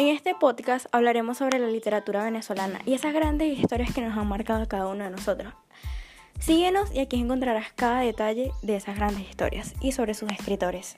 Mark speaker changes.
Speaker 1: En este podcast hablaremos sobre la literatura venezolana y esas grandes historias que nos han marcado a cada uno de nosotros. Síguenos y aquí encontrarás cada detalle de esas grandes historias y sobre sus escritores.